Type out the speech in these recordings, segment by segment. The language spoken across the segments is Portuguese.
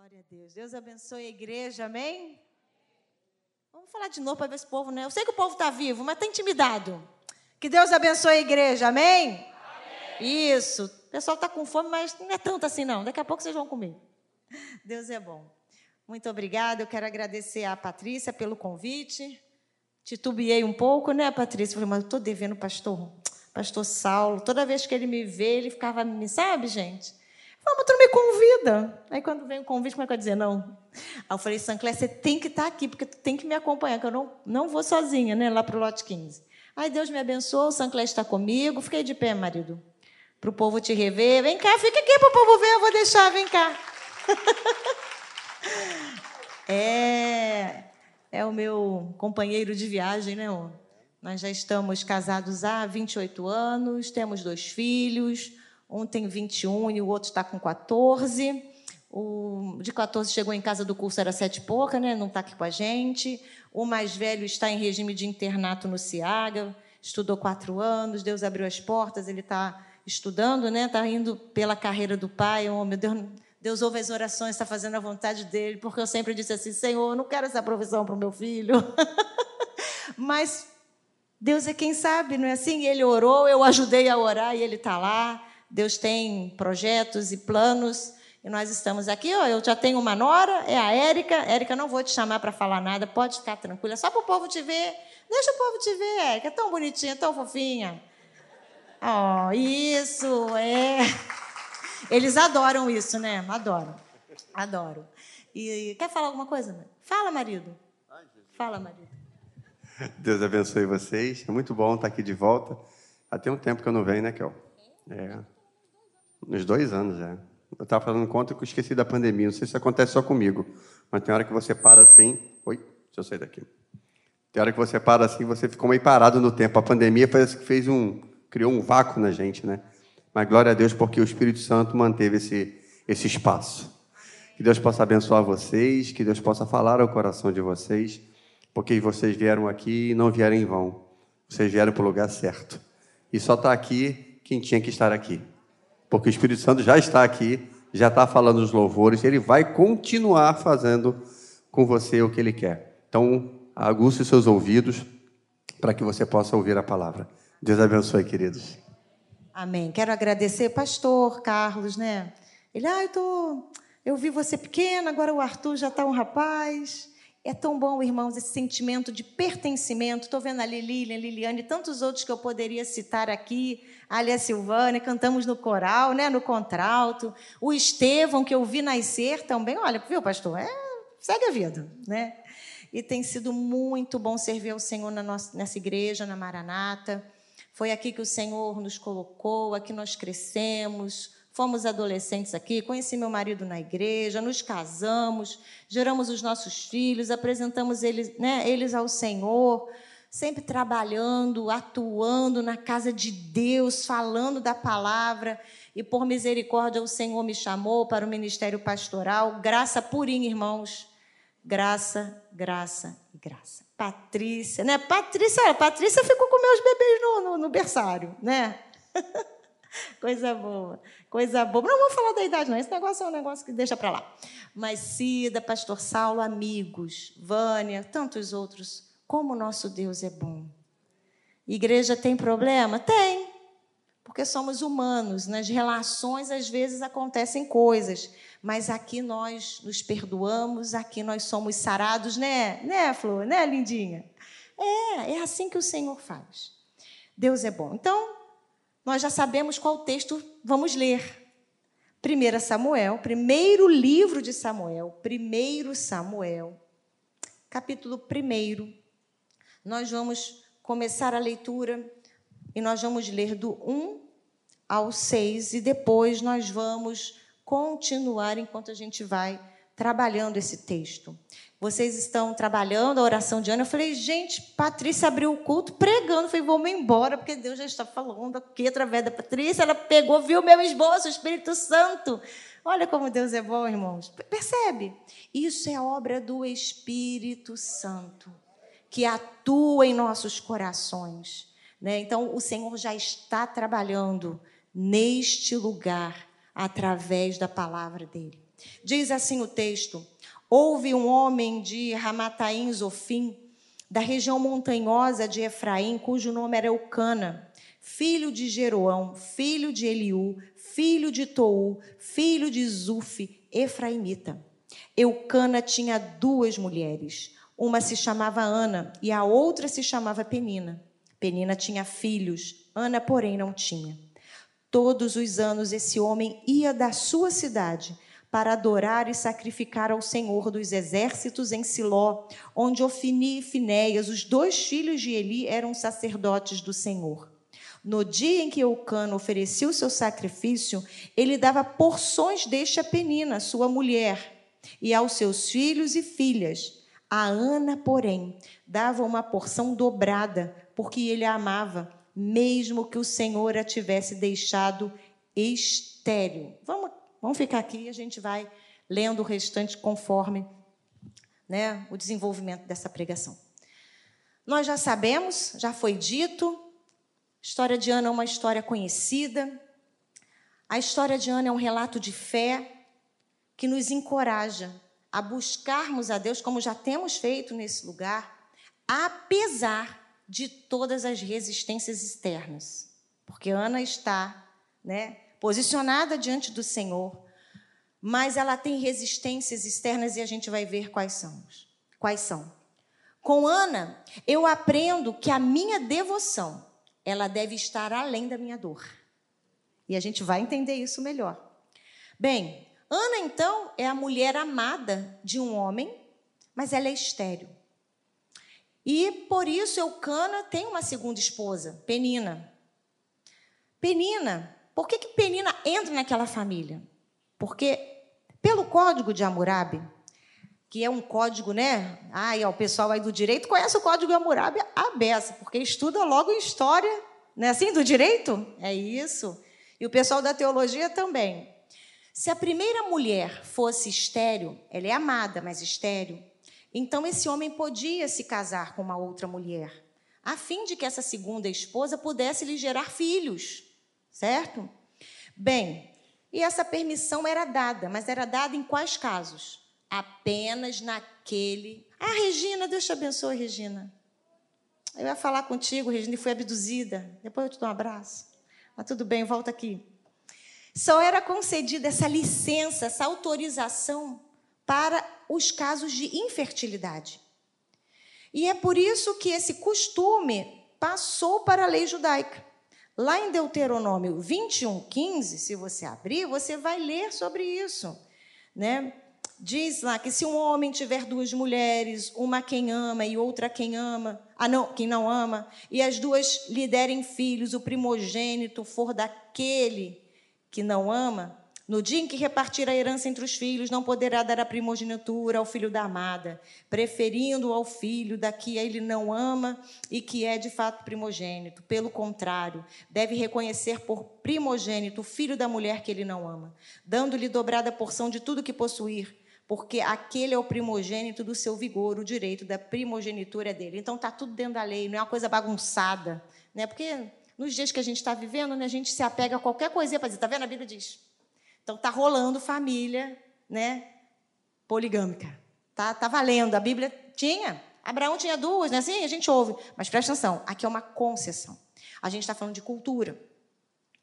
Glória a Deus. Deus abençoe a igreja, amém? Vamos falar de novo para ver se o povo, né? Eu sei que o povo está vivo, mas está intimidado. Que Deus abençoe a igreja, amém? amém. Isso. O pessoal está com fome, mas não é tanto assim, não. Daqui a pouco vocês vão comer. Deus é bom. Muito obrigada. Eu quero agradecer a Patrícia pelo convite. Titubeei um pouco, né, Patrícia? Falei, mas eu estou devendo pastor, pastor Saulo. Toda vez que ele me vê, ele ficava, me sabe, gente? Vamos, tu não me convida. Aí quando vem o convite, como é que eu dizer não? Aí eu falei, Sancler, você tem que estar aqui, porque tu tem que me acompanhar, que eu não, não vou sozinha, né, lá para o lote 15. Aí Deus me abençoou, o Sancler está comigo. Fiquei de pé, marido, para o povo te rever. Vem cá, fica aqui para o povo ver, eu vou deixar, vem cá. é, é o meu companheiro de viagem, né? Nós já estamos casados há 28 anos, temos dois filhos, um tem 21 e o outro está com 14. O de 14 chegou em casa do curso, era sete e pouca, né? não está aqui com a gente. O mais velho está em regime de internato no Ciaga, estudou quatro anos, Deus abriu as portas, ele está estudando, né? Está indo pela carreira do pai. Oh, meu Deus, Deus ouve as orações, está fazendo a vontade dele, porque eu sempre disse assim: Senhor, eu não quero essa provisão para o meu filho. Mas Deus é quem sabe, não é assim? Ele orou, eu ajudei a orar e ele está lá. Deus tem projetos e planos. E nós estamos aqui, ó, eu já tenho uma nora, é a Érica. Érica, não vou te chamar para falar nada, pode ficar tranquila, só para o povo te ver. Deixa o povo te ver, Érica, é tão bonitinha, tão fofinha. Oh, isso, é. Eles adoram isso, né? Adoram. Adoram. E quer falar alguma coisa? Fala, marido. Fala, marido. Deus abençoe vocês. É muito bom estar aqui de volta. Há tem um tempo que eu não venho, né, Kel? É. Uns dois anos, é. Eu estava fazendo conta que eu esqueci da pandemia. Não sei se acontece só comigo, mas tem hora que você para assim. Oi, deixa eu sair daqui. Tem hora que você para assim, você ficou meio parado no tempo. A pandemia parece que fez um, criou um vácuo na gente, né? Mas glória a Deus porque o Espírito Santo manteve esse, esse espaço. Que Deus possa abençoar vocês, que Deus possa falar ao coração de vocês, porque vocês vieram aqui e não vieram em vão. Vocês vieram para o lugar certo. E só está aqui quem tinha que estar aqui porque o Espírito Santo já está aqui, já está falando os louvores, ele vai continuar fazendo com você o que ele quer. Então, aguce seus ouvidos para que você possa ouvir a palavra. Deus abençoe, queridos. Amém. Quero agradecer, pastor Carlos, né? Ele, ah, eu, tô... eu vi você pequena, agora o Arthur já está um rapaz. É tão bom, irmãos, esse sentimento de pertencimento. Estou vendo ali Lilian, Liliane e tantos outros que eu poderia citar aqui. A Silvânia, cantamos no coral, né, no contralto. O Estevão, que eu vi nascer também. Olha, viu, pastor? É, segue a vida, né? E tem sido muito bom servir ao Senhor na nossa, nessa igreja, na Maranata. Foi aqui que o Senhor nos colocou, aqui nós crescemos Fomos adolescentes aqui, conheci meu marido na igreja, nos casamos, geramos os nossos filhos, apresentamos eles, né, eles ao Senhor, sempre trabalhando, atuando na casa de Deus, falando da palavra. E por misericórdia o Senhor me chamou para o ministério pastoral. Graça purinha, irmãos. Graça, graça e graça. Patrícia, né? Patrícia, Patrícia ficou com meus bebês no, no, no berçário, né? Coisa boa, coisa boa. Não vamos falar da idade, não. Esse negócio é um negócio que deixa para lá. Mas Cida, Pastor Saulo, amigos, Vânia, tantos outros. Como nosso Deus é bom. Igreja tem problema? Tem. Porque somos humanos. Nas relações, às vezes, acontecem coisas. Mas aqui nós nos perdoamos, aqui nós somos sarados, né? Né, Flor? Né, lindinha? É, é assim que o Senhor faz. Deus é bom. Então, nós já sabemos qual texto vamos ler. 1 Samuel, primeiro livro de Samuel, 1 Samuel, capítulo 1. Nós vamos começar a leitura e nós vamos ler do 1 ao 6 e depois nós vamos continuar enquanto a gente vai trabalhando esse texto vocês estão trabalhando a oração de Ana. Eu falei, gente, Patrícia abriu o culto pregando. Eu falei, vamos embora, porque Deus já está falando aqui através da Patrícia. Ela pegou, viu meu esboço, o Espírito Santo. Olha como Deus é bom, irmãos. Percebe? Isso é obra do Espírito Santo, que atua em nossos corações. Né? Então, o Senhor já está trabalhando neste lugar através da palavra dele. Diz assim o texto: Houve um homem de Ramataim Zofim, da região montanhosa de Efraim, cujo nome era Eucana, filho de Jeroão, filho de Eliú, filho de Tou, filho de Zufi, efraimita. Eucana tinha duas mulheres. Uma se chamava Ana e a outra se chamava Penina. Penina tinha filhos, Ana, porém, não tinha. Todos os anos esse homem ia da sua cidade para adorar e sacrificar ao Senhor dos exércitos em Siló, onde Ofini e Finéias, os dois filhos de Eli, eram sacerdotes do Senhor. No dia em que Eucano o seu sacrifício, ele dava porções deste a Penina, sua mulher, e aos seus filhos e filhas. A Ana, porém, dava uma porção dobrada, porque ele a amava, mesmo que o Senhor a tivesse deixado estéril. Vamos, vamos ficar aqui e a gente vai lendo o restante conforme né, o desenvolvimento dessa pregação. Nós já sabemos, já foi dito, a história de Ana é uma história conhecida. A história de Ana é um relato de fé, que nos encoraja a buscarmos a Deus, como já temos feito nesse lugar, apesar de todas as resistências externas. Porque Ana está né, posicionada diante do Senhor, mas ela tem resistências externas e a gente vai ver quais são. Quais são. Com Ana, eu aprendo que a minha devoção, ela deve estar além da minha dor. E a gente vai entender isso melhor. Bem, Ana, então, é a mulher amada de um homem, mas ela é estéril. E por isso Eucana tem uma segunda esposa, Penina. Penina, por que, que Penina entra naquela família? Porque, pelo código de Hammurabi, que é um código, né? Ai, ó, o pessoal aí do direito conhece o código de Hammurabi a beça, porque estuda logo história, né? Assim, do direito? É isso. E o pessoal da teologia também. Se a primeira mulher fosse estéril, ela é amada, mas estéril, então esse homem podia se casar com uma outra mulher, a fim de que essa segunda esposa pudesse lhe gerar filhos, certo? Bem, e essa permissão era dada, mas era dada em quais casos? Apenas naquele. Ah, Regina, Deus te abençoe, Regina. Eu ia falar contigo, Regina, e fui abduzida. Depois eu te dou um abraço. Mas tudo bem, volta aqui. Só era concedida essa licença, essa autorização para os casos de infertilidade. E é por isso que esse costume passou para a lei judaica. Lá em Deuteronômio 21, 15, se você abrir, você vai ler sobre isso. Né? Diz lá que se um homem tiver duas mulheres, uma quem ama e outra quem ama, ah, não, quem não ama, e as duas lhe derem filhos, o primogênito for daquele que não ama, no dia em que repartir a herança entre os filhos, não poderá dar a primogenitura ao filho da amada, preferindo ao filho da que ele não ama e que é de fato primogênito. Pelo contrário, deve reconhecer por primogênito o filho da mulher que ele não ama, dando-lhe dobrada porção de tudo que possuir, porque aquele é o primogênito do seu vigor, o direito da primogenitura é dele. Então está tudo dentro da lei, não é uma coisa bagunçada, né? Porque nos dias que a gente está vivendo, né, a gente se apega a qualquer coisinha para dizer, está vendo? A Bíblia diz. Então está rolando família né, poligâmica. Tá, tá valendo. A Bíblia tinha. Abraão tinha duas, né? Assim a gente ouve. Mas presta atenção, aqui é uma concessão. A gente está falando de cultura,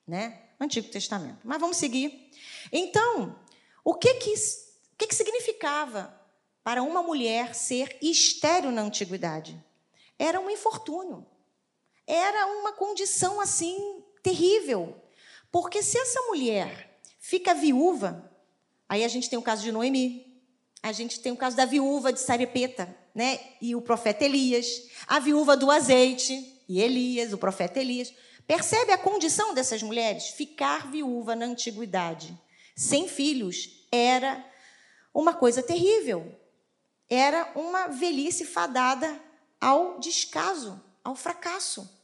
né? Antigo Testamento. Mas vamos seguir. Então, o que que, o que, que significava para uma mulher ser estéreo na antiguidade? Era um infortúnio era uma condição assim terrível. Porque se essa mulher fica viúva, aí a gente tem o caso de Noemi, a gente tem o caso da viúva de Sarepeta, né? E o profeta Elias, a viúva do azeite e Elias, o profeta Elias. Percebe a condição dessas mulheres? Ficar viúva na antiguidade, sem filhos, era uma coisa terrível. Era uma velhice fadada ao descaso, ao fracasso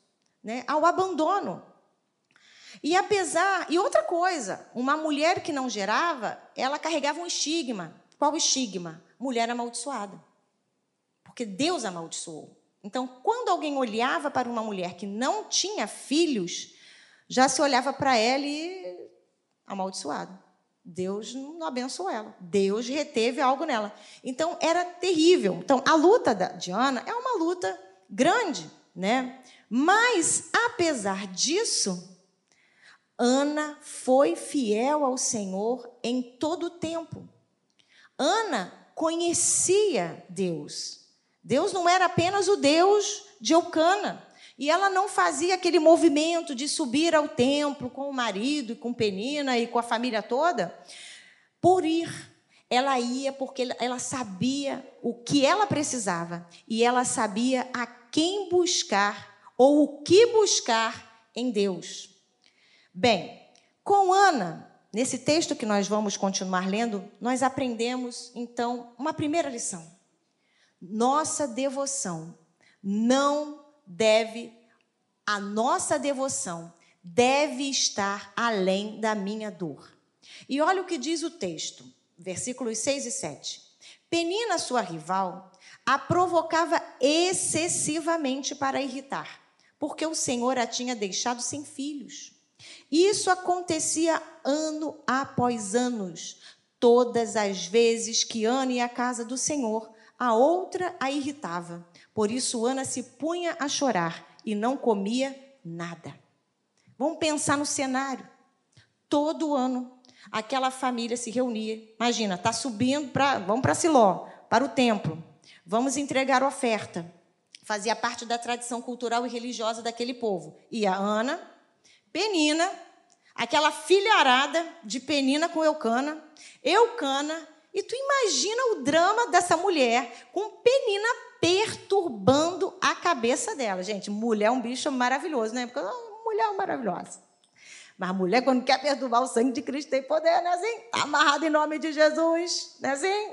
né, ao abandono. E apesar, e outra coisa, uma mulher que não gerava, ela carregava um estigma. Qual estigma? Mulher amaldiçoada. Porque Deus amaldiçoou. Então, quando alguém olhava para uma mulher que não tinha filhos, já se olhava para ela e amaldiçoada. Deus não abençoou ela. Deus reteve algo nela. Então era terrível. Então a luta de Ana é uma luta grande, né? Mas apesar disso, Ana foi fiel ao Senhor em todo o tempo. Ana conhecia Deus. Deus não era apenas o Deus de Eucana. E ela não fazia aquele movimento de subir ao templo com o marido, e com Penina e com a família toda, por ir. Ela ia porque ela sabia o que ela precisava e ela sabia a quem buscar ou o que buscar em Deus. Bem, com Ana, nesse texto que nós vamos continuar lendo, nós aprendemos então uma primeira lição. Nossa devoção não deve, a nossa devoção deve estar além da minha dor. E olha o que diz o texto, versículos 6 e 7. Penina, sua rival, a provocava excessivamente para irritar, porque o Senhor a tinha deixado sem filhos. Isso acontecia ano após anos, todas as vezes que Ana ia à casa do Senhor, a outra a irritava. Por isso Ana se punha a chorar e não comia nada. Vamos pensar no cenário. Todo ano aquela família se reunia. Imagina, está subindo para, vamos para Siló, para o templo. Vamos entregar oferta. Fazia parte da tradição cultural e religiosa daquele povo. E a Ana, Penina, aquela filharada de Penina com Eucana, Eucana, e tu imagina o drama dessa mulher com Penina perturbando a cabeça dela. Gente, mulher é um bicho maravilhoso, né? Porque mulher é maravilhosa. Mas mulher, quando quer perturbar o sangue de Cristo, tem poder, né? Assim? Está amarrado em nome de Jesus, né? Assim?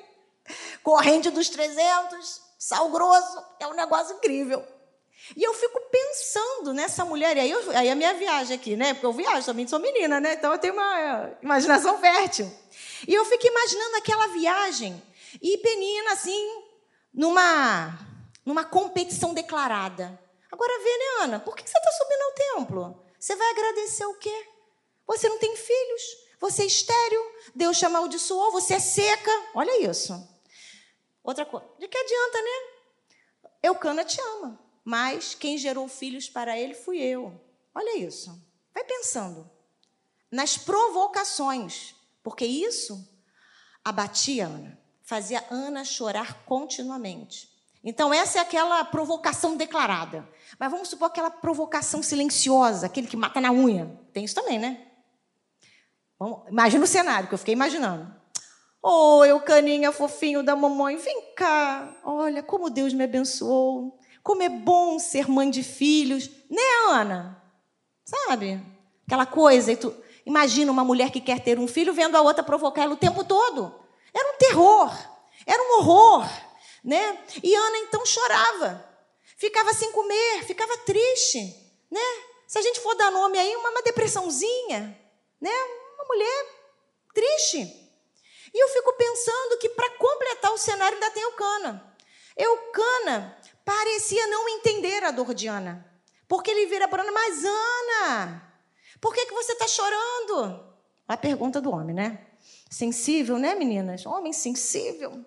Corrente dos 300, sal grosso, é um negócio incrível. E eu fico pensando nessa mulher, e aí, eu, aí a minha viagem aqui, né? Porque eu viajo, também sou menina, né? Então eu tenho uma imaginação fértil. E eu fico imaginando aquela viagem, e Penina, assim, numa, numa competição declarada. Agora vê, né, Ana? Por que você está subindo ao templo? Você vai agradecer o quê? Você não tem filhos, você é estéreo, Deus te amaldiçoou, você é seca. Olha isso. Outra coisa, de que adianta, né? Eucana te ama, mas quem gerou filhos para ele fui eu. Olha isso. Vai pensando nas provocações, porque isso abatia Ana fazia Ana chorar continuamente. Então, essa é aquela provocação declarada. Mas vamos supor aquela provocação silenciosa, aquele que mata na unha. Tem isso também, né? Imagina o cenário que eu fiquei imaginando. Ô, oh, Eucaninha fofinho da mamãe, vem cá. Olha como Deus me abençoou. Como é bom ser mãe de filhos. Né, Ana? Sabe? Aquela coisa. E tu... Imagina uma mulher que quer ter um filho vendo a outra provocar ela o tempo todo. Era um terror, era um horror, né? E Ana então chorava, ficava sem comer, ficava triste, né? Se a gente for dar nome aí, uma, uma depressãozinha, né? Uma mulher triste. E eu fico pensando que para completar o cenário ainda tem Eucana. Eucana parecia não entender a dor de Ana. Porque ele vira para Ana, mas Ana, por que, que você está chorando? A pergunta do homem, né? Sensível, né, meninas? Homem sensível.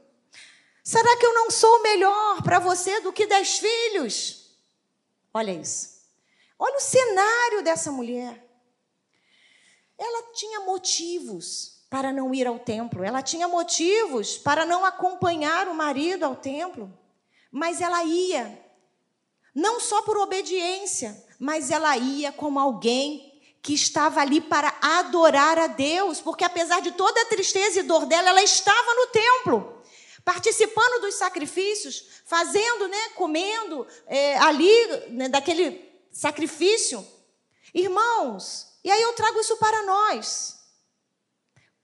Será que eu não sou melhor para você do que dez filhos? Olha isso. Olha o cenário dessa mulher. Ela tinha motivos para não ir ao templo, ela tinha motivos para não acompanhar o marido ao templo, mas ela ia, não só por obediência, mas ela ia como alguém que estava ali para adorar a Deus, porque apesar de toda a tristeza e dor dela, ela estava no templo, participando dos sacrifícios, fazendo, né, comendo é, ali né, daquele sacrifício. Irmãos, e aí eu trago isso para nós.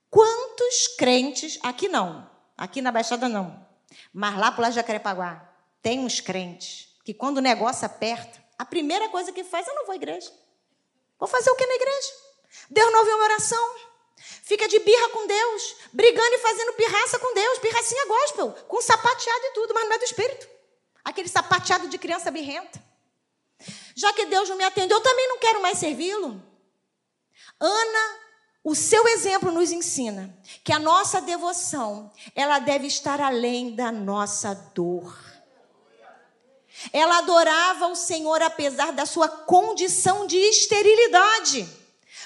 Quantos crentes, aqui não, aqui na Baixada não, mas lá para o Jacarepaguá, tem uns crentes que quando o negócio aperta, a primeira coisa que faz, eu não vou à igreja. Vou fazer o que na igreja? Deus não ouviu uma oração. Fica de birra com Deus, brigando e fazendo pirraça com Deus, pirracinha gospel, com sapateado e tudo, mas não é do espírito. Aquele sapateado de criança birrenta. Já que Deus não me atendeu, eu também não quero mais servi-lo. Ana O seu exemplo nos ensina que a nossa devoção, ela deve estar além da nossa dor. Ela adorava o Senhor apesar da sua condição de esterilidade.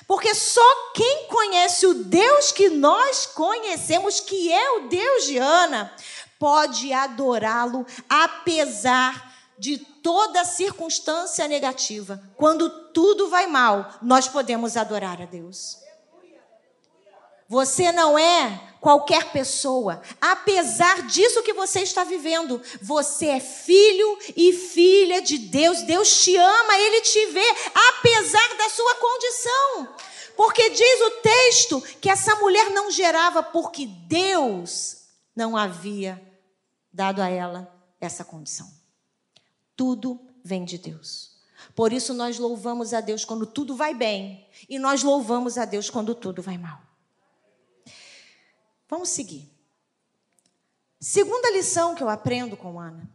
Porque só quem conhece o Deus que nós conhecemos, que é o Deus de Ana, pode adorá-lo apesar de toda circunstância negativa. Quando tudo vai mal, nós podemos adorar a Deus. Você não é qualquer pessoa. Apesar disso que você está vivendo, você é filho e filha de Deus. Deus te ama, ele te vê, apesar da sua condição. Porque diz o texto que essa mulher não gerava porque Deus não havia dado a ela essa condição. Tudo vem de Deus. Por isso nós louvamos a Deus quando tudo vai bem e nós louvamos a Deus quando tudo vai mal. Vamos seguir. Segunda lição que eu aprendo com Ana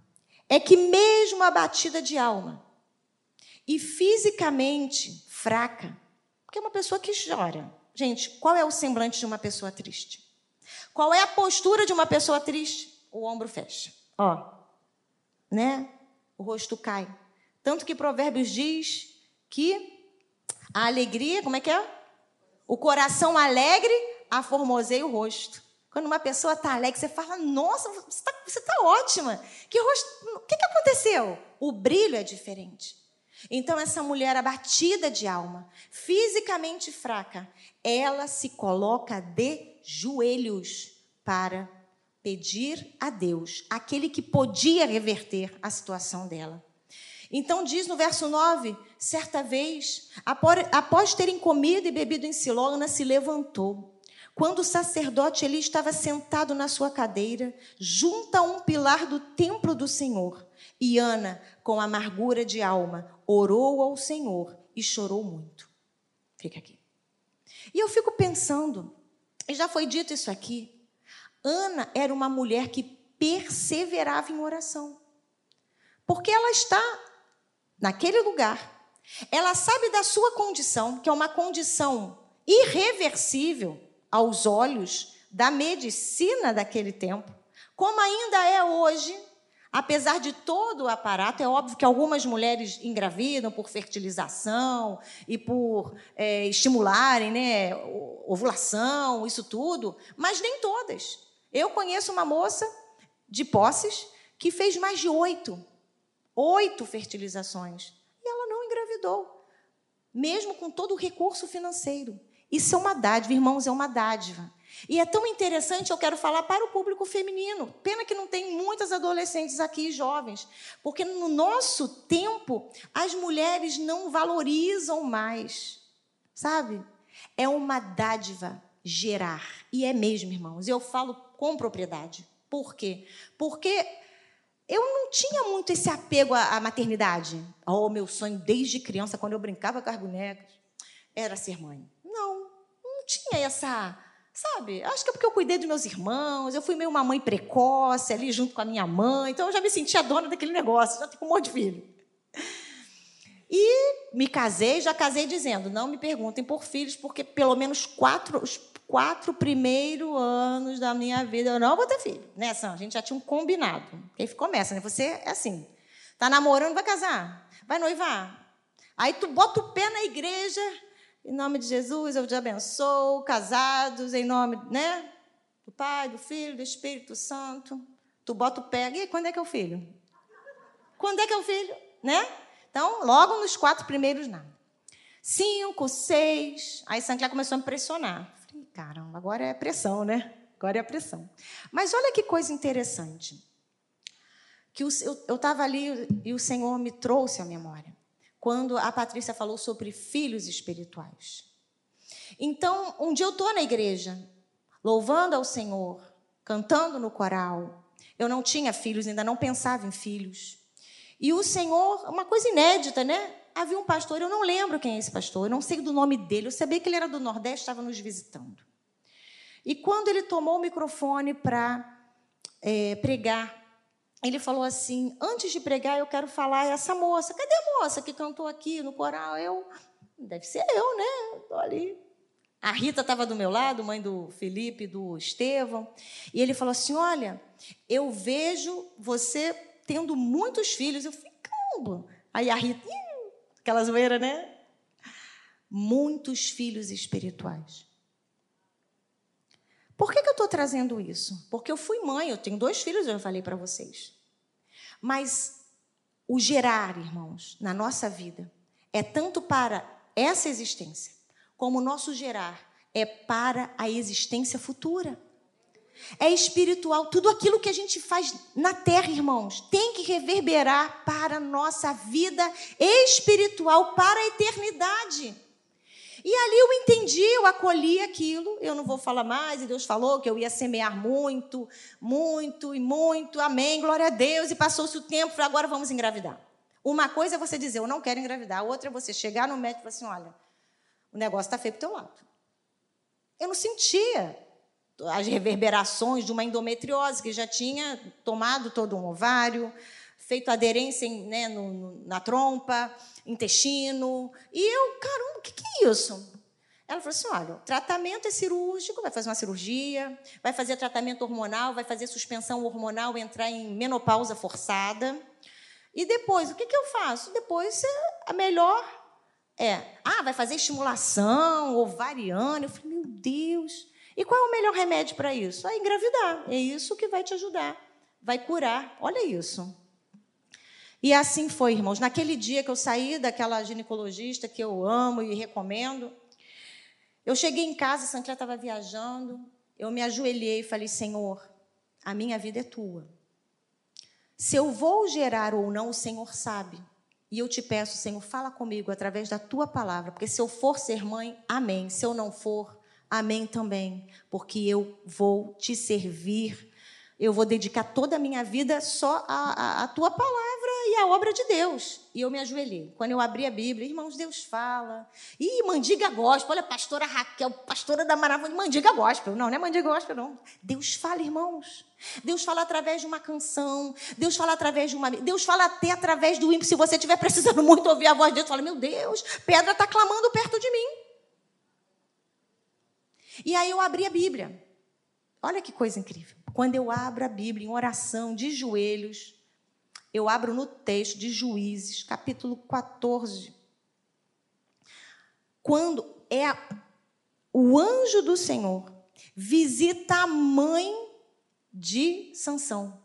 é que, mesmo abatida de alma e fisicamente fraca, porque é uma pessoa que chora. Gente, qual é o semblante de uma pessoa triste? Qual é a postura de uma pessoa triste? O ombro fecha. Ó, né? O rosto cai. Tanto que Provérbios diz que a alegria, como é que é? O coração alegre aformoseia o rosto. Quando uma pessoa está alegre, você fala: Nossa, você está tá ótima. Que rosto. O que, que aconteceu? O brilho é diferente. Então, essa mulher abatida de alma, fisicamente fraca, ela se coloca de joelhos para pedir a Deus, aquele que podia reverter a situação dela. Então, diz no verso 9: certa vez, após terem comido e bebido em Siló, Ana se levantou quando o sacerdote Eli estava sentado na sua cadeira, junto a um pilar do templo do Senhor, e Ana, com amargura de alma, orou ao Senhor e chorou muito. Fica aqui. E eu fico pensando, e já foi dito isso aqui, Ana era uma mulher que perseverava em oração. Porque ela está naquele lugar, ela sabe da sua condição, que é uma condição irreversível aos olhos da medicina daquele tempo, como ainda é hoje, apesar de todo o aparato, é óbvio que algumas mulheres engravidam por fertilização e por é, estimularem né, ovulação, isso tudo, mas nem todas. Eu conheço uma moça de posses que fez mais de oito, oito fertilizações, e ela não engravidou, mesmo com todo o recurso financeiro. Isso é uma dádiva, irmãos, é uma dádiva. E é tão interessante, eu quero falar para o público feminino. Pena que não tem muitas adolescentes aqui, jovens, porque no nosso tempo as mulheres não valorizam mais, sabe? É uma dádiva gerar. E é mesmo, irmãos. Eu falo com propriedade. Por quê? Porque eu não tinha muito esse apego à maternidade. Oh, meu sonho desde criança, quando eu brincava com as bonecas, era ser mãe tinha essa, sabe? Acho que é porque eu cuidei dos meus irmãos, eu fui meio uma mãe precoce ali junto com a minha mãe, então eu já me sentia dona daquele negócio, já tenho um monte de filho. E me casei, já casei dizendo, não me perguntem por filhos, porque pelo menos quatro, os quatro primeiros anos da minha vida eu não vou ter filho. Né, Sam? A gente já tinha um combinado. Aí começa, né? Você é assim, tá namorando, vai casar, vai noivar. Aí tu bota o pé na igreja, em nome de Jesus, eu te abençoo, casados, em nome né, do Pai, do Filho, do Espírito Santo. Tu bota o pé. E quando é que é o filho? Quando é que é o filho? Né? Então, logo nos quatro primeiros, não. Cinco, seis. Aí Sancler começou a me pressionar. Falei, caramba, agora é pressão, né? Agora é a pressão. Mas olha que coisa interessante. Que eu estava ali e o Senhor me trouxe à memória quando a Patrícia falou sobre filhos espirituais. Então, um dia eu estou na igreja, louvando ao Senhor, cantando no coral. Eu não tinha filhos, ainda não pensava em filhos. E o Senhor, uma coisa inédita, né? Havia um pastor, eu não lembro quem é esse pastor, eu não sei do nome dele, eu sabia que ele era do Nordeste, estava nos visitando. E quando ele tomou o microfone para é, pregar, ele falou assim: antes de pregar, eu quero falar essa moça. Cadê a moça que cantou aqui no coral? Eu, deve ser eu, né? Estou ali. A Rita estava do meu lado, mãe do Felipe, do Estevão, e ele falou assim: Olha, eu vejo você tendo muitos filhos. Eu falei, caramba. Aí a Rita, aquela zoeira, né? Muitos filhos espirituais. Por que, que eu estou trazendo isso? Porque eu fui mãe, eu tenho dois filhos, eu já falei para vocês. Mas o gerar, irmãos, na nossa vida, é tanto para essa existência, como o nosso gerar é para a existência futura. É espiritual. Tudo aquilo que a gente faz na terra, irmãos, tem que reverberar para a nossa vida espiritual, para a eternidade. E ali eu entendi, eu acolhi aquilo, eu não vou falar mais, e Deus falou que eu ia semear muito, muito e muito, amém, glória a Deus, e passou-se o tempo, agora vamos engravidar. Uma coisa é você dizer, eu não quero engravidar, a outra é você chegar no médico e falar assim, olha, o negócio está feio para o teu lado. Eu não sentia as reverberações de uma endometriose que já tinha tomado todo um ovário, feito aderência em, né, no, na trompa, intestino. E eu, caramba, isso? Ela falou assim: olha, tratamento é cirúrgico, vai fazer uma cirurgia, vai fazer tratamento hormonal, vai fazer suspensão hormonal, entrar em menopausa forçada. E depois, o que, que eu faço? Depois, a melhor é, ah, vai fazer estimulação ovariana. Eu falei, meu Deus. E qual é o melhor remédio para isso? É engravidar. É isso que vai te ajudar, vai curar. Olha isso. E assim foi, irmãos. Naquele dia que eu saí daquela ginecologista que eu amo e recomendo, eu cheguei em casa, a Sancler estava viajando, eu me ajoelhei e falei: Senhor, a minha vida é tua. Se eu vou gerar ou não, o Senhor sabe. E eu te peço, Senhor, fala comigo através da tua palavra, porque se eu for ser mãe, amém. Se eu não for, amém também, porque eu vou te servir eu vou dedicar toda a minha vida só à, à, à, tua palavra e à obra de Deus. E eu me ajoelhei. Quando eu abri a Bíblia, irmãos, Deus fala. E mandiga gospel, olha, pastora Raquel, pastora da maravilha, mandiga gospel. Não, não é mandiga gospel, não. Deus fala, irmãos. Deus fala através de uma canção. Deus fala através de uma. Deus fala até através do ímpio. Se você estiver precisando muito ouvir a voz de Deus, fala: Meu Deus, pedra está clamando perto de mim. E aí eu abri a Bíblia. Olha que coisa incrível. Quando eu abro a Bíblia em oração, de joelhos, eu abro no texto de Juízes, capítulo 14. Quando é a, o anjo do Senhor visita a mãe de Sansão.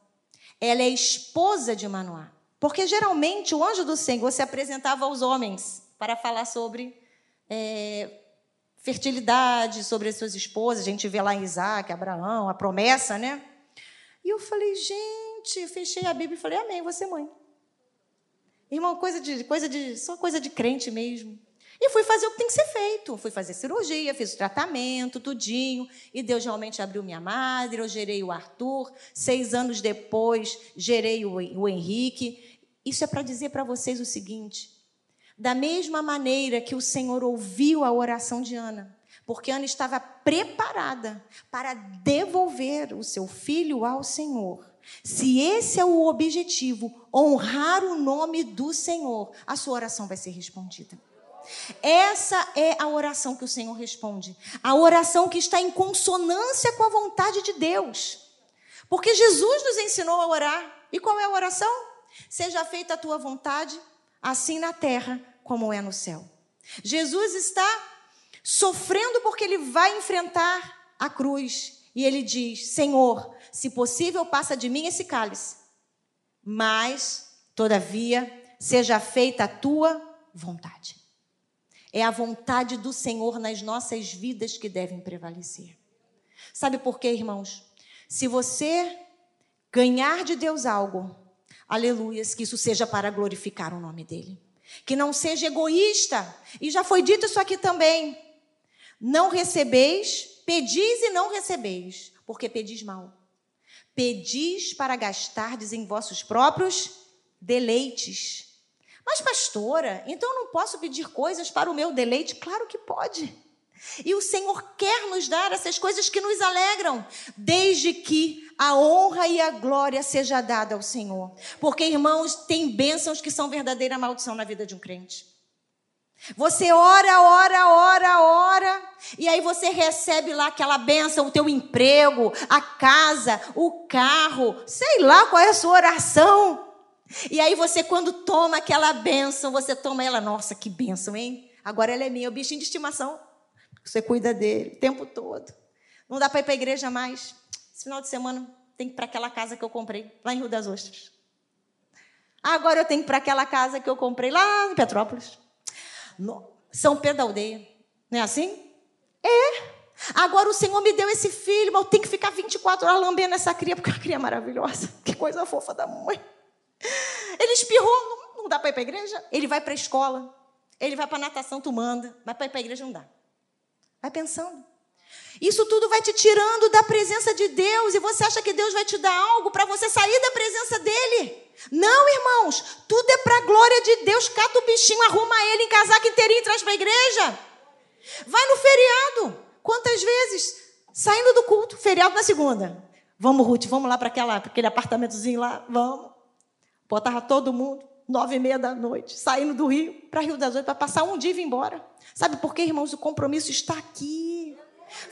Ela é esposa de Manoá. Porque geralmente o anjo do Senhor se apresentava aos homens para falar sobre é, fertilidade sobre as suas esposas. A gente vê lá em Isaac, Abraão, a promessa, né? E eu falei, gente, fechei a Bíblia e falei, amém, você mãe. Irmão, coisa de, coisa de, só coisa de crente mesmo. E fui fazer o que tem que ser feito. Fui fazer cirurgia, fiz o tratamento, tudinho. E Deus realmente abriu minha madre, eu gerei o Arthur. Seis anos depois, gerei o, o Henrique. Isso é para dizer para vocês o seguinte: da mesma maneira que o Senhor ouviu a oração de Ana, porque Ana estava preparada para devolver o seu filho ao Senhor. Se esse é o objetivo, honrar o nome do Senhor, a sua oração vai ser respondida. Essa é a oração que o Senhor responde. A oração que está em consonância com a vontade de Deus. Porque Jesus nos ensinou a orar. E qual é a oração? Seja feita a tua vontade, assim na terra como é no céu. Jesus está sofrendo porque ele vai enfrentar a cruz. E ele diz: Senhor, se possível, passa de mim esse cálice. Mas, todavia, seja feita a tua vontade. É a vontade do Senhor nas nossas vidas que devem prevalecer. Sabe por quê, irmãos? Se você ganhar de Deus algo, aleluias, que isso seja para glorificar o nome dEle. Que não seja egoísta. E já foi dito isso aqui também. Não recebeis, pedis e não recebeis, porque pedis mal. Pedis para gastardes em vossos próprios deleites. Mas, pastora, então eu não posso pedir coisas para o meu deleite? Claro que pode. E o Senhor quer nos dar essas coisas que nos alegram, desde que a honra e a glória seja dada ao Senhor. Porque, irmãos, tem bênçãos que são verdadeira maldição na vida de um crente. Você ora, ora, ora, ora, e aí você recebe lá aquela benção, o teu emprego, a casa, o carro, sei lá qual é a sua oração. E aí você, quando toma aquela benção, você toma ela, nossa, que benção, hein? Agora ela é minha, o bichinho de estimação. Você cuida dele o tempo todo. Não dá para ir para a igreja mais. Esse final de semana tem que ir para aquela casa que eu comprei, lá em Rio das Ostras. Agora eu tenho que ir para aquela casa que eu comprei lá em Petrópolis. No São Pedro da Aldeia. Não é assim? É. Agora o Senhor me deu esse filho, mas eu tenho que ficar 24 horas lambendo essa cria, porque a cria é maravilhosa. Que coisa fofa da mãe. Ele espirrou, não dá para ir para a igreja? Ele vai para a escola, ele vai para a natação, tu manda, mas para ir para a igreja não dá. Vai pensando. Isso tudo vai te tirando da presença de Deus e você acha que Deus vai te dar algo para você sair da presença dele. Não, irmãos, tudo é para a glória de Deus. Cata o bichinho, arruma ele em casaco inteirinho e traz para a igreja. Vai no feriado. Quantas vezes? Saindo do culto, feriado na segunda. Vamos, Ruth, vamos lá para aquele apartamentozinho lá? Vamos. Botava todo mundo, nove e meia da noite, saindo do Rio para Rio das Oito, para passar um dia e vir embora. Sabe por quê, irmãos? O compromisso está aqui.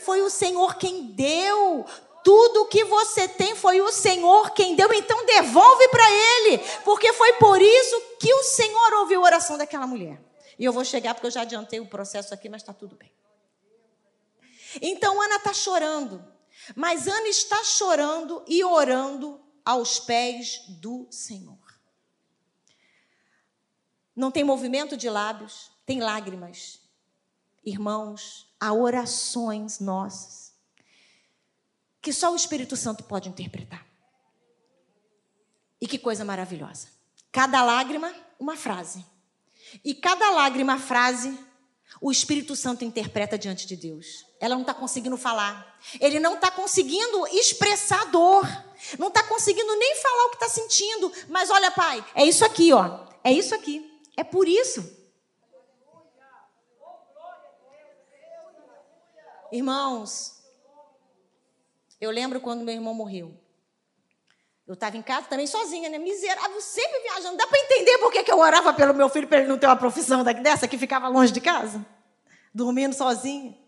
Foi o Senhor quem deu. Tudo que você tem foi o Senhor quem deu, então devolve para Ele, porque foi por isso que o Senhor ouviu a oração daquela mulher. E eu vou chegar porque eu já adiantei o processo aqui, mas está tudo bem. Então Ana está chorando, mas Ana está chorando e orando aos pés do Senhor. Não tem movimento de lábios, tem lágrimas. Irmãos, há orações nossas que só o Espírito Santo pode interpretar. E que coisa maravilhosa. Cada lágrima, uma frase. E cada lágrima, frase, o Espírito Santo interpreta diante de Deus. Ela não está conseguindo falar. Ele não está conseguindo expressar dor. Não está conseguindo nem falar o que está sentindo. Mas olha, pai, é isso aqui, ó. É isso aqui. É por isso. Irmãos, eu lembro quando meu irmão morreu. Eu estava em casa também sozinha, né? Miserável, sempre viajando. Dá para entender por que, eu orava pelo meu filho para ele não ter uma profissão dessa que ficava longe de casa? Dormindo sozinha.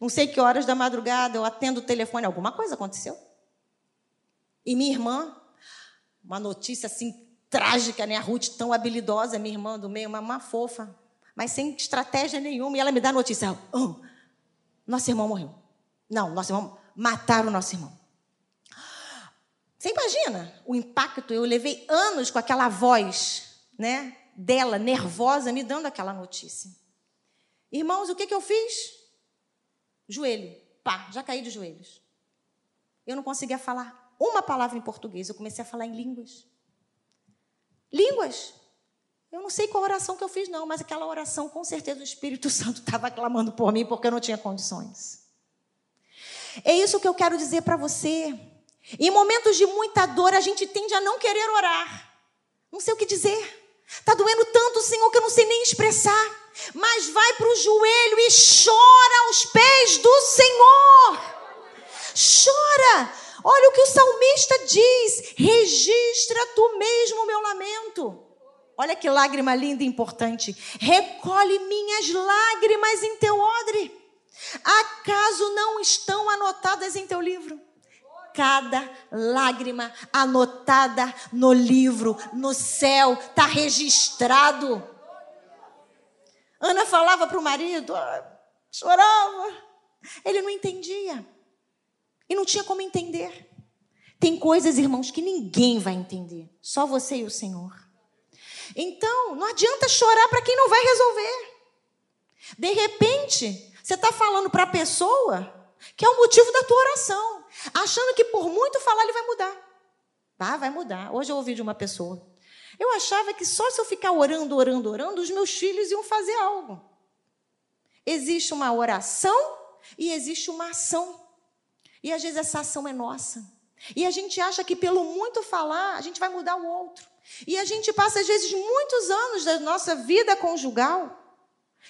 Não sei que horas da madrugada eu atendo o telefone, alguma coisa aconteceu. E minha irmã, uma notícia assim trágica, né? A Ruth tão habilidosa, minha irmã do meio, uma, uma fofa, mas sem estratégia nenhuma. E ela me dá a notícia: oh, nosso irmão morreu. Não, nosso irmão mataram o nosso irmão. Você imagina o impacto? Eu levei anos com aquela voz, né, dela nervosa me dando aquela notícia. Irmãos, o que, que eu fiz? Joelho, pá, já caí de joelhos. Eu não conseguia falar uma palavra em português, eu comecei a falar em línguas. Línguas. Eu não sei qual oração que eu fiz, não, mas aquela oração, com certeza, o Espírito Santo estava clamando por mim, porque eu não tinha condições. É isso que eu quero dizer para você. Em momentos de muita dor, a gente tende a não querer orar. Não sei o que dizer. Está doendo tanto, Senhor, que eu não sei nem expressar. Mas vai para o joelho e chora aos pés do Senhor. Chora. Olha o que o salmista diz: registra tu mesmo o meu lamento. Olha que lágrima linda e importante. Recolhe minhas lágrimas em teu odre. Acaso não estão anotadas em teu livro? cada lágrima anotada no livro, no céu, está registrado. Ana falava para o marido, ah, chorava. Ele não entendia. E não tinha como entender. Tem coisas, irmãos, que ninguém vai entender, só você e o Senhor. Então, não adianta chorar para quem não vai resolver. De repente, você está falando para a pessoa que é o motivo da tua oração achando que por muito falar ele vai mudar. Ah, vai mudar. Hoje eu ouvi de uma pessoa. Eu achava que só se eu ficar orando, orando, orando, os meus filhos iam fazer algo. Existe uma oração e existe uma ação. E às vezes essa ação é nossa. E a gente acha que pelo muito falar, a gente vai mudar o outro. E a gente passa, às vezes, muitos anos da nossa vida conjugal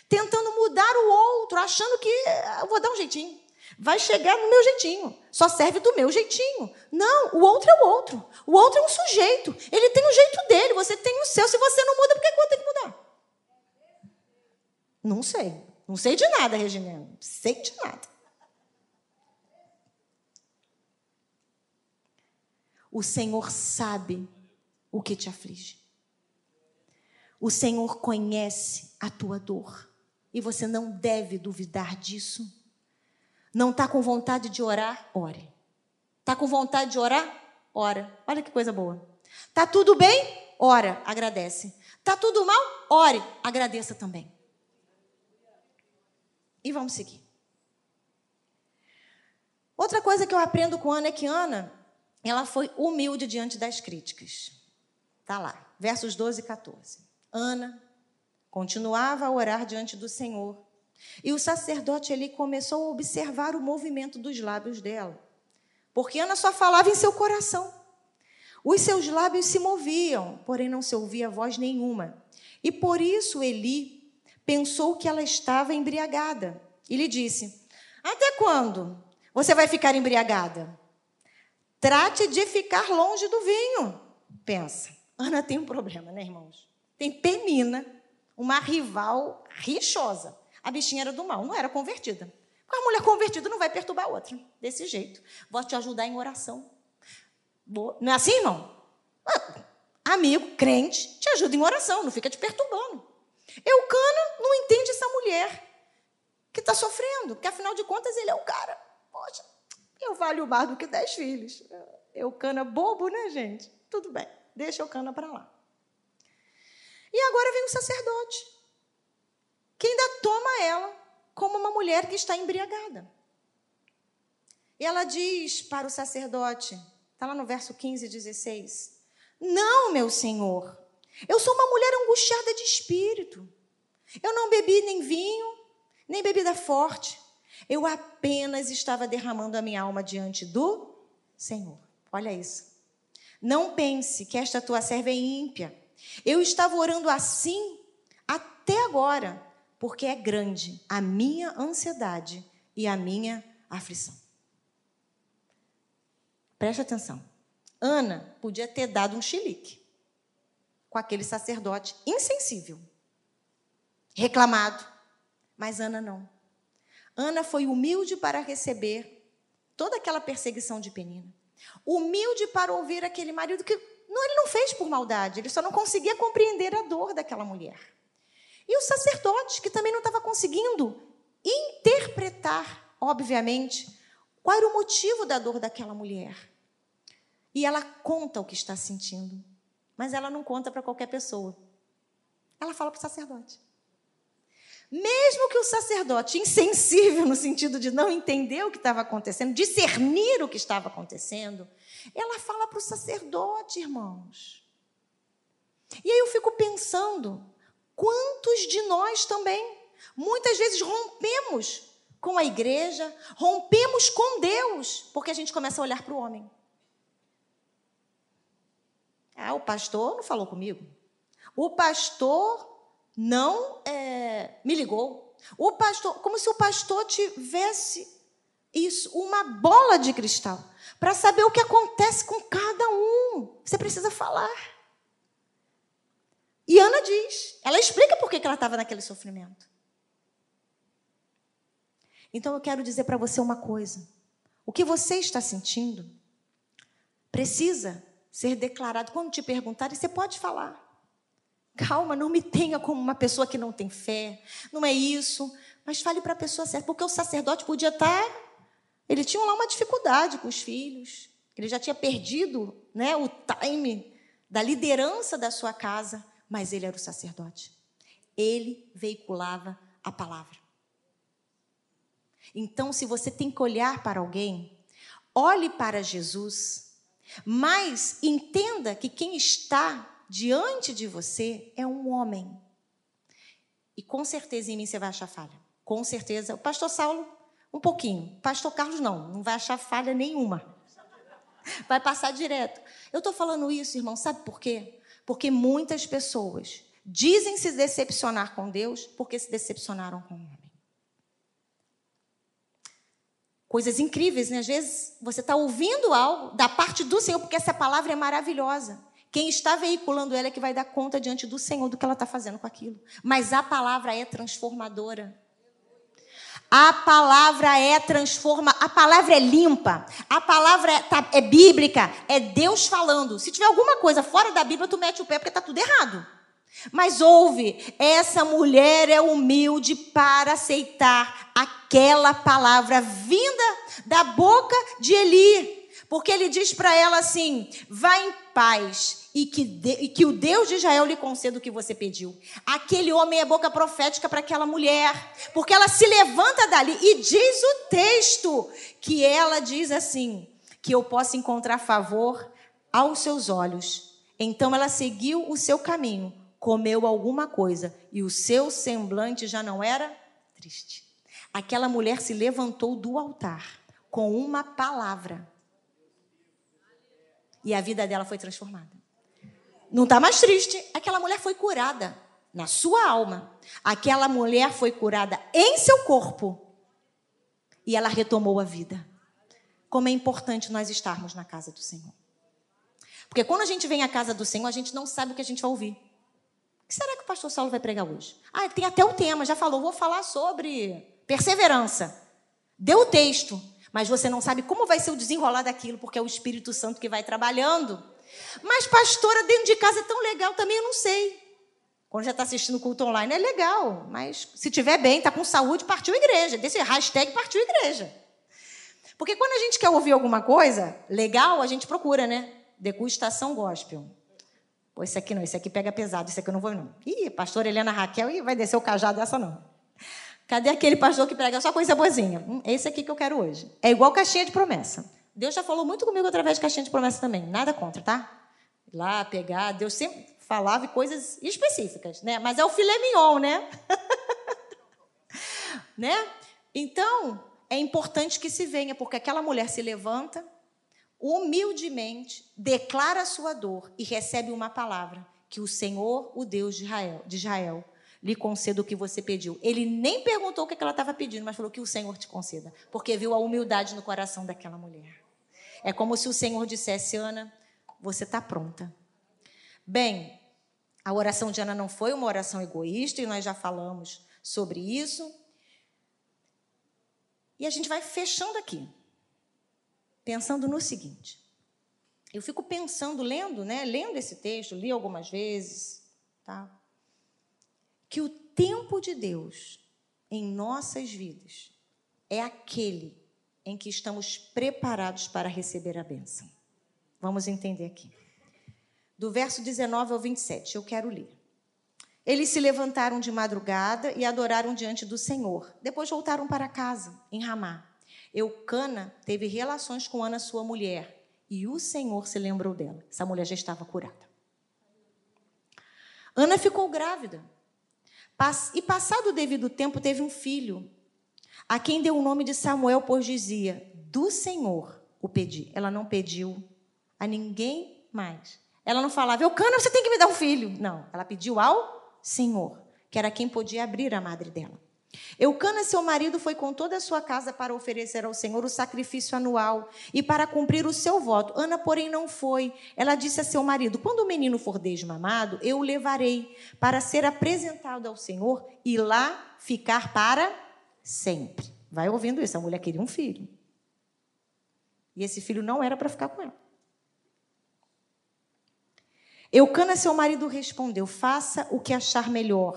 tentando mudar o outro, achando que ah, eu vou dar um jeitinho. Vai chegar no meu jeitinho. Só serve do meu jeitinho. Não, o outro é o outro. O outro é um sujeito. Ele tem o jeito dele, você tem o seu. Se você não muda, por que eu ter que mudar? Não sei. Não sei de nada, Regina. Sei de nada. O Senhor sabe o que te aflige. O Senhor conhece a tua dor. E você não deve duvidar disso. Não está com vontade de orar? Ore. Está com vontade de orar? Ora. Olha que coisa boa. Está tudo bem? Ora, agradece. Está tudo mal? Ore, agradeça também. E vamos seguir. Outra coisa que eu aprendo com Ana é que Ana, ela foi humilde diante das críticas. Está lá, versos 12 e 14. Ana continuava a orar diante do Senhor e o sacerdote ali começou a observar o movimento dos lábios dela. Porque Ana só falava em seu coração. Os seus lábios se moviam, porém não se ouvia voz nenhuma. E por isso Eli pensou que ela estava embriagada. E lhe disse: Até quando você vai ficar embriagada? Trate de ficar longe do vinho. Pensa. Ana tem um problema, né, irmãos? Tem Penina, uma rival rixosa. A bichinha era do mal, não era convertida. Com a mulher convertida não vai perturbar a outra. Desse jeito. Vou te ajudar em oração. Não é assim, irmão? Ah, amigo, crente, te ajuda em oração, não fica te perturbando. Eucana não entende essa mulher que está sofrendo, porque afinal de contas ele é o cara. Poxa, eu valho mais do que dez filhos. Eucana bobo, né, gente? Tudo bem, deixa Eucana para lá. E agora vem o sacerdote que ainda toma ela como uma mulher que está embriagada. E ela diz para o sacerdote, está lá no verso 15 e 16: Não, meu senhor, eu sou uma mulher angustiada de espírito. Eu não bebi nem vinho, nem bebida forte. Eu apenas estava derramando a minha alma diante do Senhor. Olha isso. Não pense que esta tua serva é ímpia. Eu estava orando assim até agora, porque é grande a minha ansiedade e a minha aflição. Preste atenção. Ana podia ter dado um chilique com aquele sacerdote insensível, reclamado, mas Ana não. Ana foi humilde para receber toda aquela perseguição de Penina. Humilde para ouvir aquele marido que não, ele não fez por maldade, ele só não conseguia compreender a dor daquela mulher. E o sacerdote, que também não estava conseguindo interpretar, obviamente, qual era o motivo da dor daquela mulher. E ela conta o que está sentindo, mas ela não conta para qualquer pessoa. Ela fala para o sacerdote. Mesmo que o sacerdote, insensível no sentido de não entender o que estava acontecendo, discernir o que estava acontecendo, ela fala para o sacerdote, irmãos. E aí eu fico pensando, Quantos de nós também, muitas vezes, rompemos com a igreja, rompemos com Deus, porque a gente começa a olhar para o homem. Ah, o pastor não falou comigo. O pastor não é, me ligou. O pastor, como se o pastor tivesse isso, uma bola de cristal, para saber o que acontece com cada um. Você precisa falar. E Ana diz, ela explica por que ela estava naquele sofrimento. Então eu quero dizer para você uma coisa: o que você está sentindo precisa ser declarado. Quando te perguntarem, você pode falar. Calma, não me tenha como uma pessoa que não tem fé, não é isso. Mas fale para a pessoa certa, porque o sacerdote podia estar. Tá, ele tinha lá uma dificuldade com os filhos, ele já tinha perdido né, o time da liderança da sua casa mas ele era o sacerdote. Ele veiculava a palavra. Então, se você tem que olhar para alguém, olhe para Jesus, mas entenda que quem está diante de você é um homem. E com certeza em mim você vai achar falha. Com certeza. O pastor Saulo, um pouquinho. O pastor Carlos, não. Não vai achar falha nenhuma. Vai passar direto. Eu estou falando isso, irmão, sabe por quê? Porque muitas pessoas dizem se decepcionar com Deus porque se decepcionaram com o homem. Coisas incríveis, né? Às vezes você está ouvindo algo da parte do Senhor, porque essa palavra é maravilhosa. Quem está veiculando ela é que vai dar conta diante do Senhor do que ela está fazendo com aquilo. Mas a palavra é transformadora. A palavra é transforma, a palavra é limpa, a palavra é, tá, é, bíblica, é Deus falando. Se tiver alguma coisa fora da Bíblia, tu mete o pé porque está tudo errado. Mas ouve, essa mulher é humilde para aceitar aquela palavra vinda da boca de Eli. Porque ele diz para ela assim: vá em paz e que, de, e que o Deus de Israel lhe conceda o que você pediu. Aquele homem é boca profética para aquela mulher, porque ela se levanta dali e diz o texto que ela diz assim: que eu possa encontrar favor aos seus olhos. Então ela seguiu o seu caminho, comeu alguma coisa e o seu semblante já não era triste. Aquela mulher se levantou do altar com uma palavra. E a vida dela foi transformada não está mais triste. Aquela mulher foi curada na sua alma. Aquela mulher foi curada em seu corpo. E ela retomou a vida. Como é importante nós estarmos na casa do Senhor. Porque quando a gente vem à casa do Senhor, a gente não sabe o que a gente vai ouvir. O que será que o pastor Saulo vai pregar hoje? Ah, tem até o tema, já falou, vou falar sobre perseverança. Deu o texto, mas você não sabe como vai ser o desenrolar daquilo, porque é o Espírito Santo que vai trabalhando. Mas, pastora, dentro de casa é tão legal também, eu não sei. Quando já está assistindo culto online, é legal. Mas se tiver bem, está com saúde, partiu igreja. Desse hashtag partiu igreja. Porque quando a gente quer ouvir alguma coisa legal, a gente procura, né? Degustação gospel. Pô, esse aqui não, esse aqui pega pesado, esse aqui eu não vou, não. Ih, pastor Helena Raquel, ih, vai descer o cajado dessa, não. Cadê aquele pastor que prega só coisa boazinha? Hum, esse aqui que eu quero hoje. É igual caixinha de promessa. Deus já falou muito comigo através de caixinha de promessa também. Nada contra, tá? Lá, pegar. Deus sempre falava coisas específicas, né? Mas é o filé mignon, né? né? Então, é importante que se venha, porque aquela mulher se levanta humildemente, declara a sua dor e recebe uma palavra que o Senhor, o Deus de Israel, de Israel lhe conceda o que você pediu. Ele nem perguntou o que ela estava pedindo, mas falou que o Senhor te conceda, porque viu a humildade no coração daquela mulher. É como se o Senhor dissesse: Ana, você está pronta. Bem, a oração de Ana não foi uma oração egoísta, e nós já falamos sobre isso. E a gente vai fechando aqui, pensando no seguinte. Eu fico pensando, lendo, né? Lendo esse texto, li algumas vezes, tá? Que o tempo de Deus em nossas vidas é aquele em que estamos preparados para receber a bênção. Vamos entender aqui. Do verso 19 ao 27, eu quero ler. Eles se levantaram de madrugada e adoraram diante do Senhor. Depois voltaram para casa, em Ramá. Eucana teve relações com Ana, sua mulher, e o Senhor se lembrou dela. Essa mulher já estava curada. Ana ficou grávida. E passado o devido tempo, teve um filho a quem deu o nome de Samuel, pois dizia: Do Senhor o pedi. Ela não pediu a ninguém mais. Ela não falava, Eucana, você tem que me dar um filho. Não, ela pediu ao Senhor, que era quem podia abrir a madre dela. Eucana, seu marido, foi com toda a sua casa para oferecer ao Senhor o sacrifício anual e para cumprir o seu voto. Ana, porém, não foi. Ela disse a seu marido: Quando o menino for desmamado, eu o levarei para ser apresentado ao Senhor e lá ficar para Sempre. Vai ouvindo isso. A mulher queria um filho. E esse filho não era para ficar com ela. Eucana, seu marido, respondeu: Faça o que achar melhor.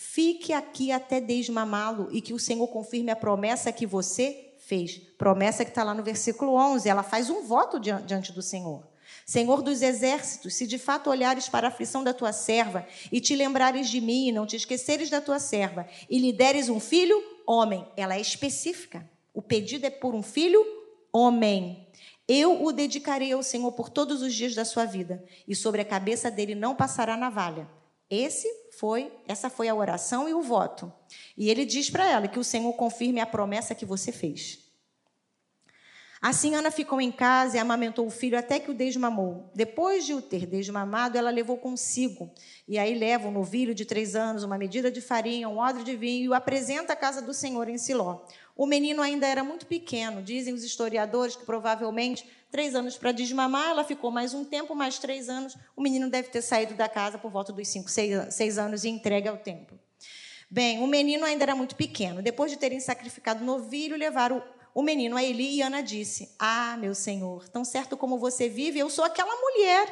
Fique aqui até desmamá-lo e que o Senhor confirme a promessa que você fez. Promessa que está lá no versículo 11. Ela faz um voto diante do Senhor. Senhor dos exércitos, se de fato olhares para a aflição da tua serva e te lembrares de mim e não te esqueceres da tua serva e lhe deres um filho, homem. Ela é específica. O pedido é por um filho, homem. Eu o dedicarei ao Senhor por todos os dias da sua vida e sobre a cabeça dele não passará navalha. Esse foi, essa foi a oração e o voto. E ele diz para ela que o Senhor confirme a promessa que você fez. Assim, Ana ficou em casa e amamentou o filho até que o desmamou. Depois de o ter desmamado, ela levou consigo. E aí leva um novilho de três anos, uma medida de farinha, um odre de vinho e o apresenta à casa do Senhor em Siló. O menino ainda era muito pequeno. Dizem os historiadores que provavelmente três anos para desmamar, ela ficou mais um tempo, mais três anos. O menino deve ter saído da casa por volta dos cinco, seis, seis anos e entregue ao templo. Bem, o menino ainda era muito pequeno. Depois de terem sacrificado o novilho, levaram o menino a Eli e Ana disse: Ah, meu senhor, tão certo como você vive, eu sou aquela mulher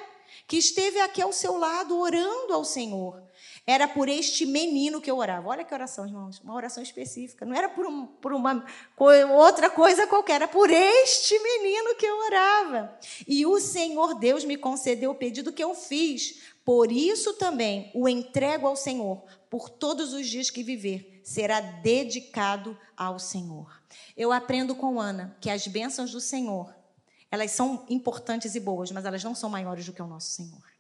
que esteve aqui ao seu lado orando ao Senhor. Era por este menino que eu orava. Olha que oração, irmãos, uma oração específica. Não era por, um, por uma outra coisa qualquer, era por este menino que eu orava. E o Senhor Deus me concedeu o pedido que eu fiz. Por isso também o entrego ao Senhor, por todos os dias que viver, será dedicado ao Senhor. Eu aprendo com Ana que as bênçãos do Senhor, elas são importantes e boas, mas elas não são maiores do que o nosso Senhor.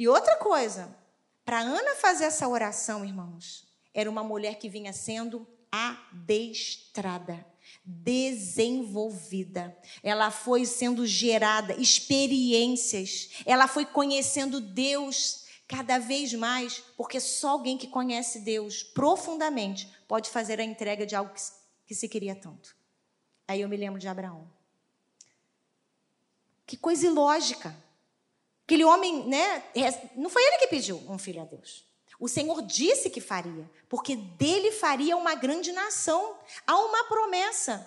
E outra coisa, para Ana fazer essa oração, irmãos, era uma mulher que vinha sendo adestrada, desenvolvida. Ela foi sendo gerada experiências. Ela foi conhecendo Deus cada vez mais, porque só alguém que conhece Deus profundamente pode fazer a entrega de algo que, se queria tanto. Aí eu me lembro de Abraão. Que coisa ilógica. Aquele homem, né? Não foi ele que pediu um filho a Deus. O Senhor disse que faria, porque dele faria uma grande nação. Há uma promessa.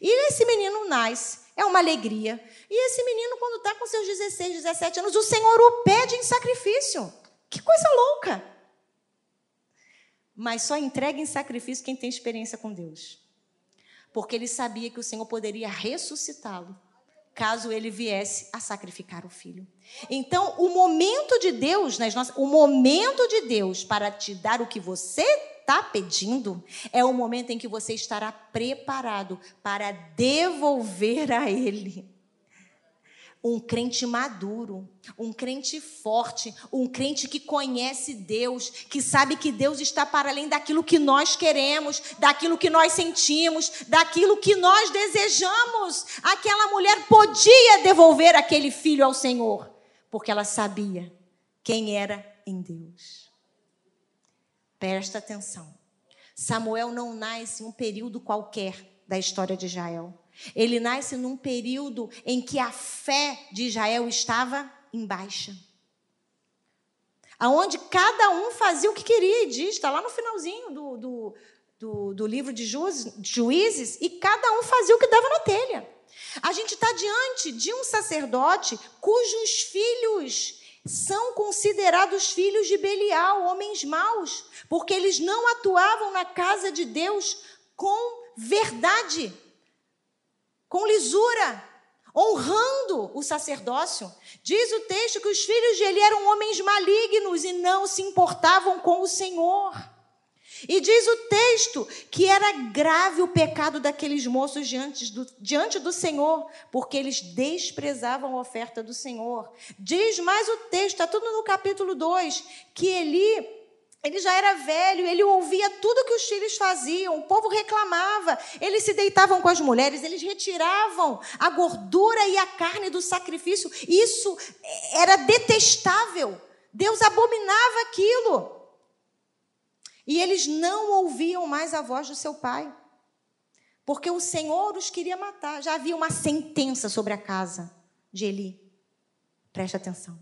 E esse menino nasce, é uma alegria. E esse menino, quando está com seus 16, 17 anos, o Senhor o pede em sacrifício. Que coisa louca! Mas só entrega em sacrifício quem tem experiência com Deus. Porque ele sabia que o Senhor poderia ressuscitá-lo caso ele viesse a sacrificar o filho. Então, o momento de Deus, nas nossas, o momento de Deus para te dar o que você está pedindo, é o momento em que você estará preparado para devolver a Ele um crente maduro, um crente forte, um crente que conhece Deus, que sabe que Deus está para além daquilo que nós queremos, daquilo que nós sentimos, daquilo que nós desejamos. Aquela mulher podia devolver aquele filho ao Senhor, porque ela sabia quem era em Deus. Presta atenção. Samuel não nasce em um período qualquer da história de Israel. Ele nasce num período em que a fé de Israel estava em baixa. Aonde cada um fazia o que queria, e diz, está lá no finalzinho do, do, do, do livro de juízes, e cada um fazia o que dava na telha. A gente está diante de um sacerdote cujos filhos são considerados filhos de Belial, homens maus, porque eles não atuavam na casa de Deus com verdade com lisura, honrando o sacerdócio. Diz o texto que os filhos de Eli eram homens malignos e não se importavam com o Senhor. E diz o texto que era grave o pecado daqueles moços diante do, diante do Senhor, porque eles desprezavam a oferta do Senhor. Diz mais o texto, está tudo no capítulo 2, que Eli ele já era velho, ele ouvia tudo que os filhos faziam, o povo reclamava, eles se deitavam com as mulheres, eles retiravam a gordura e a carne do sacrifício. Isso era detestável. Deus abominava aquilo. E eles não ouviam mais a voz do seu pai, porque o Senhor os queria matar. Já havia uma sentença sobre a casa de Eli. Preste atenção.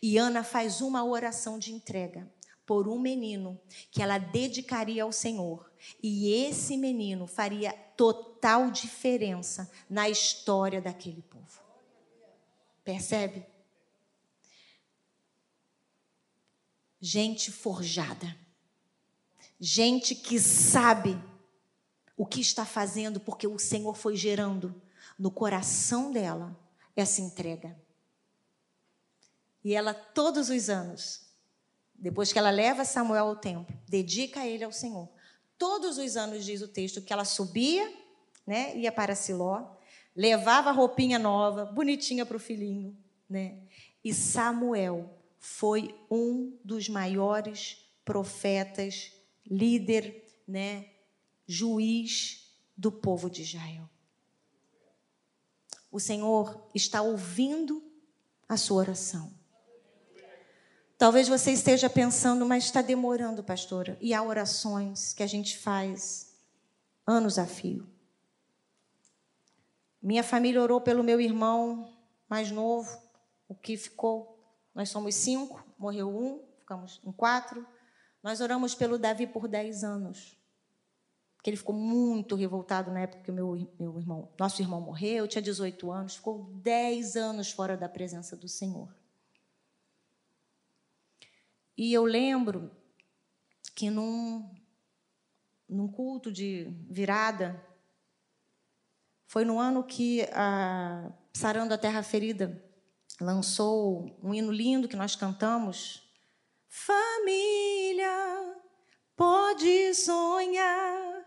E Ana faz uma oração de entrega por um menino que ela dedicaria ao Senhor. E esse menino faria total diferença na história daquele povo. Percebe? Gente forjada. Gente que sabe o que está fazendo, porque o Senhor foi gerando no coração dela essa entrega. E ela, todos os anos, depois que ela leva Samuel ao templo, dedica ele ao Senhor. Todos os anos diz o texto que ela subia, né, ia para Siló, levava roupinha nova, bonitinha para o filhinho, né? E Samuel foi um dos maiores profetas, líder, né, juiz do povo de Israel. O Senhor está ouvindo a sua oração. Talvez você esteja pensando, mas está demorando, pastora. E há orações que a gente faz anos a fio. Minha família orou pelo meu irmão mais novo, o que ficou. Nós somos cinco, morreu um, ficamos em quatro. Nós oramos pelo Davi por dez anos. Porque ele ficou muito revoltado na época que o meu, meu irmão, nosso irmão morreu, eu tinha 18 anos, ficou dez anos fora da presença do Senhor. E eu lembro que num, num culto de virada, foi no ano que a Sarando a Terra Ferida lançou um hino lindo que nós cantamos. Família, pode sonhar,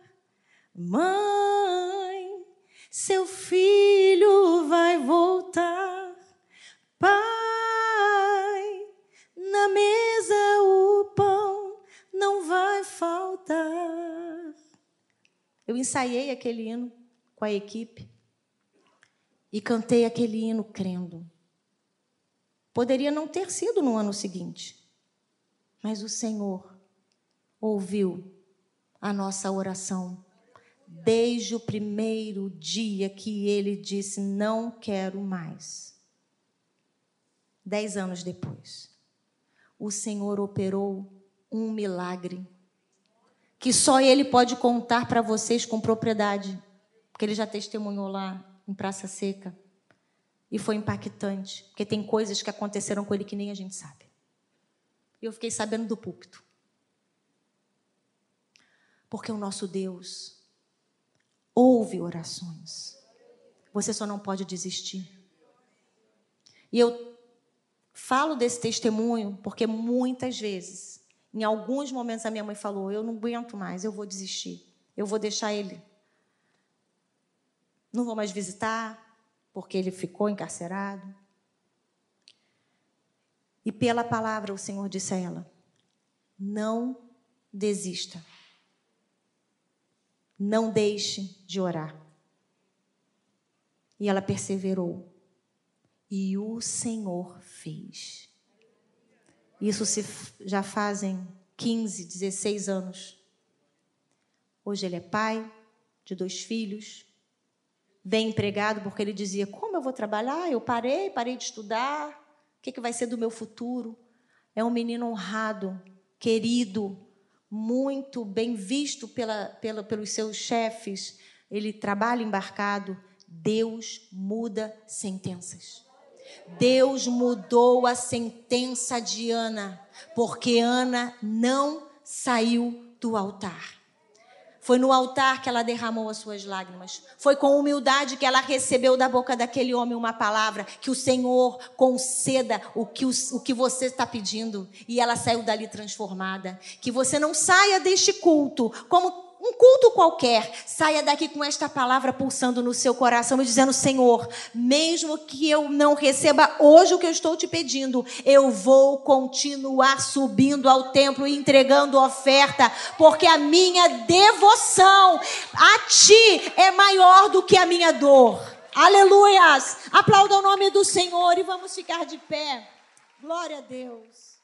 mãe, seu filho vai voltar, Eu ensaiei aquele hino com a equipe e cantei aquele hino crendo. Poderia não ter sido no ano seguinte, mas o Senhor ouviu a nossa oração desde o primeiro dia que ele disse: Não quero mais. Dez anos depois, o Senhor operou um milagre que só Ele pode contar para vocês com propriedade porque ele já testemunhou lá em Praça Seca. E foi impactante, porque tem coisas que aconteceram com ele que nem a gente sabe. E eu fiquei sabendo do púlpito. Porque o nosso Deus ouve orações. Você só não pode desistir. E eu falo desse testemunho porque muitas vezes, em alguns momentos, a minha mãe falou: Eu não aguento mais, eu vou desistir. Eu vou deixar ele não vou mais visitar, porque ele ficou encarcerado. E pela palavra o Senhor disse a ela: Não desista. Não deixe de orar. E ela perseverou. E o Senhor fez. Isso se já fazem 15, 16 anos. Hoje ele é pai de dois filhos, bem empregado, porque ele dizia: Como eu vou trabalhar? Eu parei, parei de estudar. O que, que vai ser do meu futuro? É um menino honrado, querido, muito bem visto pela, pela, pelos seus chefes. Ele trabalha embarcado. Deus muda sentenças. Deus mudou a sentença de Ana, porque Ana não saiu do altar. Foi no altar que ela derramou as suas lágrimas. Foi com humildade que ela recebeu da boca daquele homem uma palavra: que o Senhor conceda o que, o, o que você está pedindo. E ela saiu dali transformada. Que você não saia deste culto como um culto qualquer, saia daqui com esta palavra pulsando no seu coração e dizendo: Senhor, mesmo que eu não receba hoje o que eu estou te pedindo, eu vou continuar subindo ao templo e entregando oferta, porque a minha devoção a ti é maior do que a minha dor. Aleluias! Aplauda o nome do Senhor e vamos ficar de pé. Glória a Deus.